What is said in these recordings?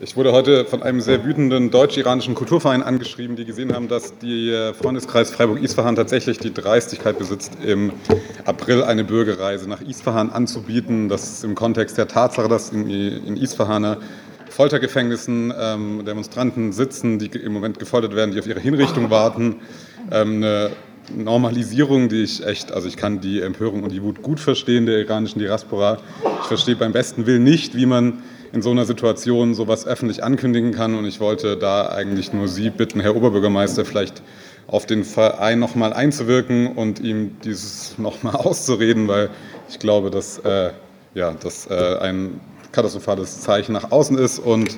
Ich wurde heute von einem sehr wütenden deutsch-iranischen Kulturverein angeschrieben, die gesehen haben, dass der Freundeskreis Freiburg-Isfahan tatsächlich die Dreistigkeit besitzt, im April eine Bürgerreise nach Isfahan anzubieten. Das ist im Kontext der Tatsache, dass in, in Isfahaner Foltergefängnissen ähm, Demonstranten sitzen, die im Moment gefoltert werden, die auf ihre Hinrichtung warten. Ähm, eine Normalisierung, die ich echt, also ich kann die Empörung und die Wut gut verstehen der iranischen Diaspora. Ich verstehe beim besten Willen nicht, wie man in so einer Situation sowas öffentlich ankündigen kann. Und ich wollte da eigentlich nur Sie bitten, Herr Oberbürgermeister, vielleicht auf den Verein noch mal einzuwirken und ihm dieses noch mal auszureden, weil ich glaube, dass äh, ja, das äh, ein katastrophales Zeichen nach außen ist. Und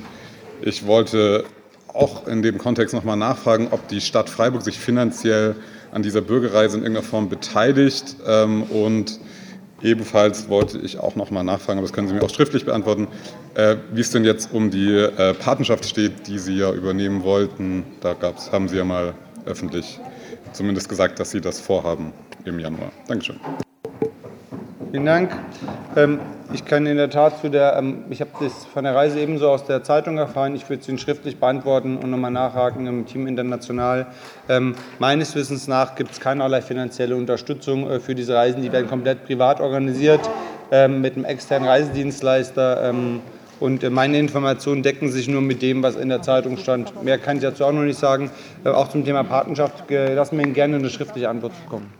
ich wollte auch in dem Kontext noch mal nachfragen, ob die Stadt Freiburg sich finanziell an dieser Bürgerreise in irgendeiner Form beteiligt ähm, und Ebenfalls wollte ich auch noch mal nachfragen, aber das können Sie mir auch schriftlich beantworten, äh, wie es denn jetzt um die äh, Patenschaft steht, die Sie ja übernehmen wollten. Da gab's, haben Sie ja mal öffentlich zumindest gesagt, dass Sie das vorhaben im Januar. Dankeschön. Vielen Dank. Ähm, ich kann in der Tat zu der, ähm, ich habe das von der Reise ebenso aus der Zeitung erfahren. Ich würde es Ihnen schriftlich beantworten und nochmal nachhaken im Team International. Ähm, meines Wissens nach gibt es keinerlei finanzielle Unterstützung äh, für diese Reisen. Die werden komplett privat organisiert mit einem externen Reisedienstleister. Und äh, meine Informationen decken sich nur mit dem, was in der Zeitung stand. Mehr kann ich dazu auch noch nicht sagen. Äh, auch zum Thema Patenschaft lassen wir Ihnen gerne eine schriftliche Antwort bekommen.